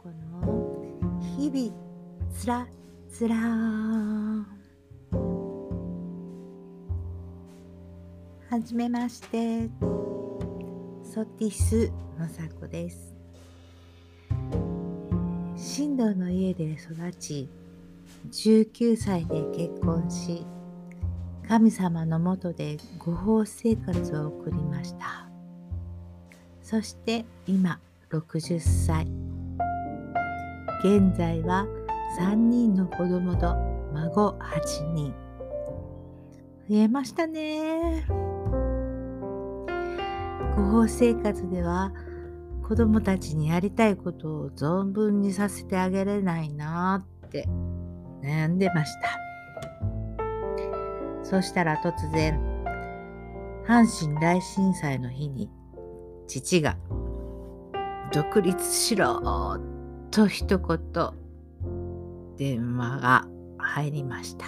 ソティス雅子の。日々つらつら。はじめまして。ソティス雅子です。神道の家で育ち19歳で結婚し神様のもとでご法生活を送りました。そして今60歳。現在は3人の子供と孫8人。増えましたね。ご法生活では子供たちにやりたいことを存分にさせてあげれないなって悩んでました。そしたら突然阪神大震災の日に父が独立しろと一言電話が入りました。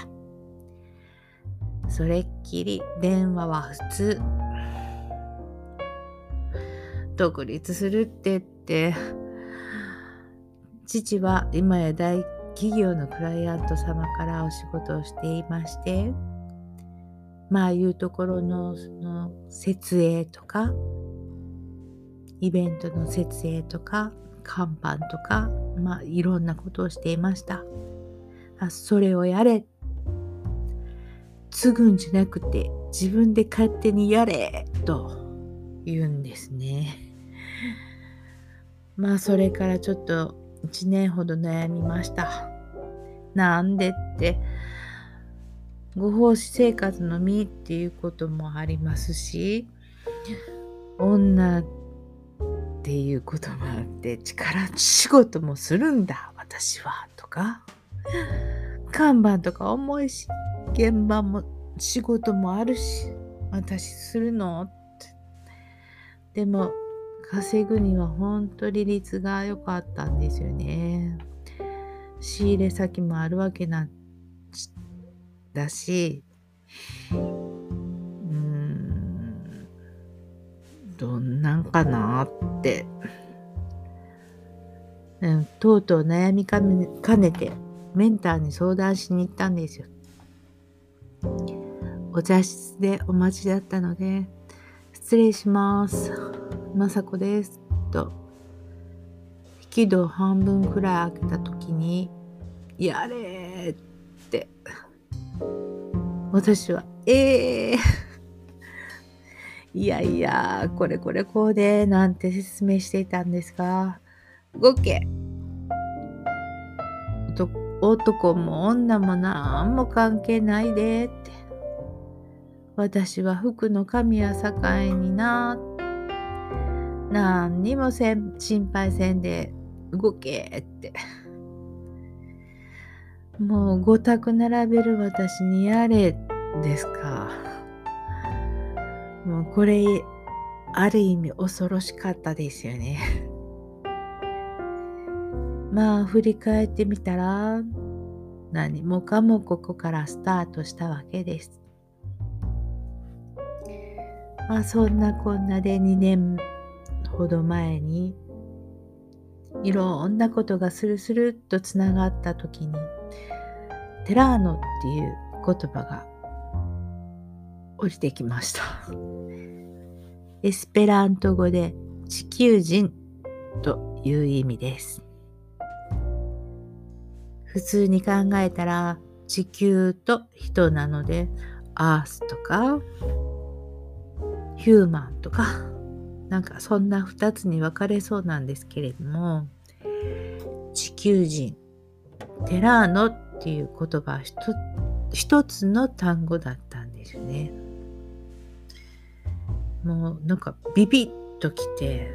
それっきり電話は普通。独立するってって、父は今や大企業のクライアント様からお仕事をしていまして、まあいうところのその設営とかイベントの設営とか看板とか、まあ、いろんなことをしていました。あそれをやれ。継ぐんじゃなくて自分で勝手にやれと言うんですね。まあそれからちょっと1年ほど悩みました。なんでってご奉仕生活の身っていうこともありますし女っていうこともあって力仕事もするんだ私はとか。看板とか重いし現場も仕事もあるし私するの？って。でも稼ぐには本当利率が良かったんですよね。仕入れ先もあるわけなんだしどんなんかなって、うん、とうとう悩みかねてメンターに相談しに行ったんですよ。お茶室でお待ちだったので、失礼します。まさこです。と、引き戸半分くらい開けた時に、やれって、私は、ええーいやいや、これこれこうで、なんて説明していたんですが、動け男も女も何も関係ないでって。私は服の神や境にな。何にもせん心配せんで動けって。もう五択並べる私にやれですか？もうこれ、ある意味恐ろしかったですよね。まあ振り返ってみたら、何もかもここからスタートしたわけです。まあそんなこんなで2年ほど前にいろんなことがスルスルっとつながった時にテラーノっていう言葉が降りてきました。エスペラント語で地球人という意味です。普通に考えたら地球と人なのでアースとかヒューマンとかなんかそんな2つに分かれそうなんですけれども地球人テラーノっていう言葉は一つの単語だったんですね。もうなんかビビッときて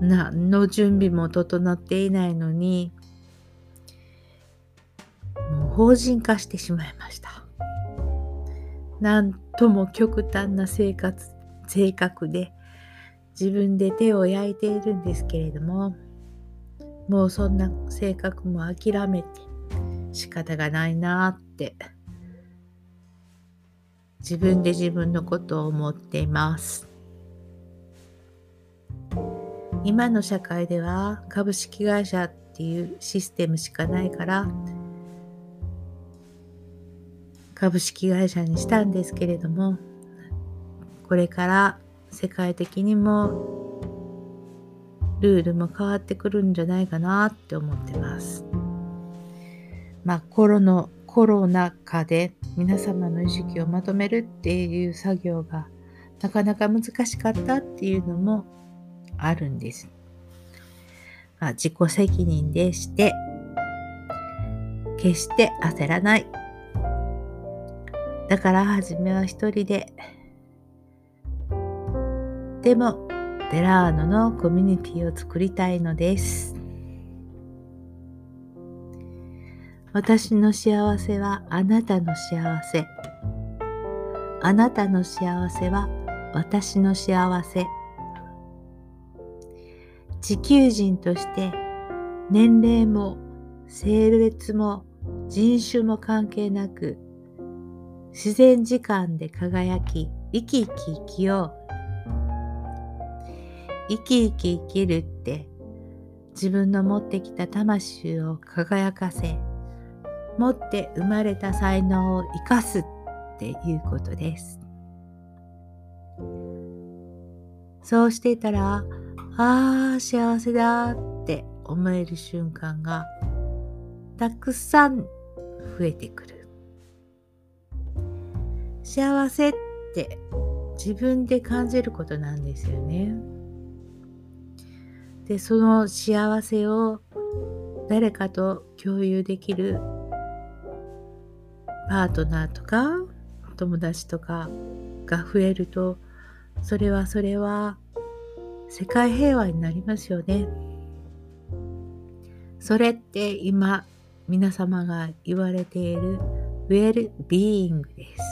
何の準備も整っていないのにもう法人化してしまいました。なんとも極端な生活性格で自分で手を焼いているんですけれどももうそんな性格も諦めて仕方がないなって自分で自分のことを思っています。今の社会では株式会社っていうシステムしかないから株式会社にしたんですけれどもこれから世界的にもルールも変わってくるんじゃないかなって思ってます。まあコロのコロナ禍で皆様の意識をまとめるっていう作業がなかなか難しかったっていうのもあるんです。まあ、自己責任でして、決して焦らない。だから初めは一人で。でも、デラーノのコミュニティを作りたいのです。私の幸せはあなたの幸せ。あなたの幸せは私の幸せ。地球人として年齢も性別も人種も関係なく自然時間で輝き生き生き生きよう生き生き生きるって自分の持ってきた魂を輝かせ持って生まれた才能を生かすっていうことですそうしていたらああ、幸せだって思える瞬間がたくさん増えてくる。幸せって自分で感じることなんですよね。で、その幸せを誰かと共有できるパートナーとか友達とかが増えるとそれはそれは世界平和になりますよね。それって今皆様が言われているウェルビーイングです。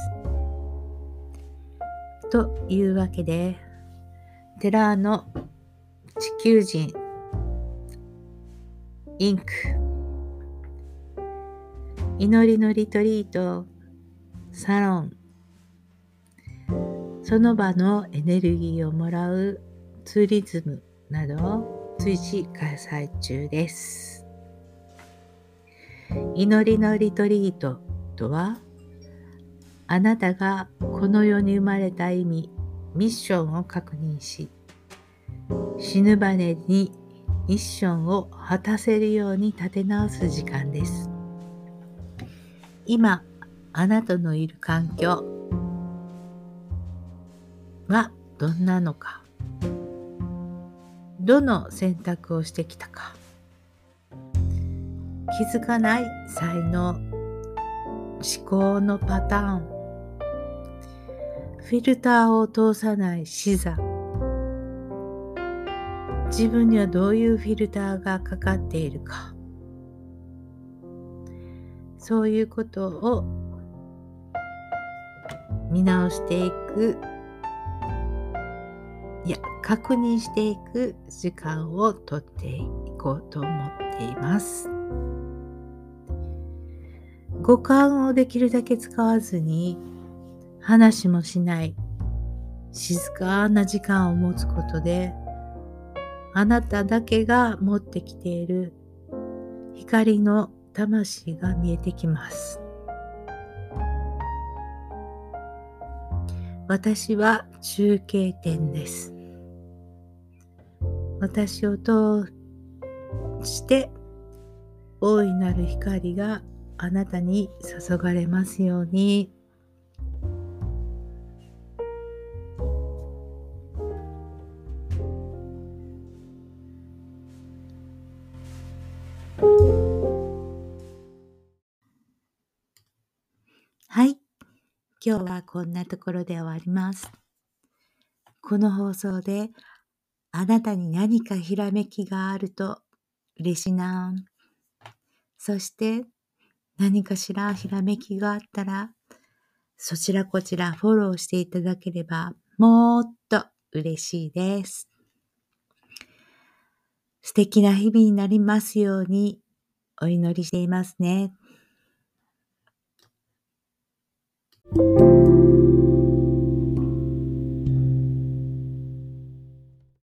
というわけで、テラーの地球人インク祈りのリトリートサロンその場のエネルギーをもらうツーリズムなどを随時開催中です。祈りのリトリートとは、あなたがこの世に生まれた意味、ミッションを確認し、死ぬ場にミッションを果たせるように立て直す時間です。今、あなたのいる環境はどんなのか？どの選択をしてきたか？気づかない才能思考のパターン。フィルターを通さない視座。自分にはどういうフィルターがかかっているか？そういうことを見直していくいや確認していく時間をとっていこうと思っています。五感をできるだけ使わずに話もしない静かな時間を持つことであなただけが持ってきている光の魂が見えてきます。私は中継点です。私を通して大いなる光があなたに注がれますように。はい。今日はこんなところで終わります。この放送であなたに何かひらめきがあると嬉しいな。そして何かしらひらめきがあったら、そちらこちらフォローしていただければもっと嬉しいです。素敵な日々になりますようにお祈りしていますね。Thank you.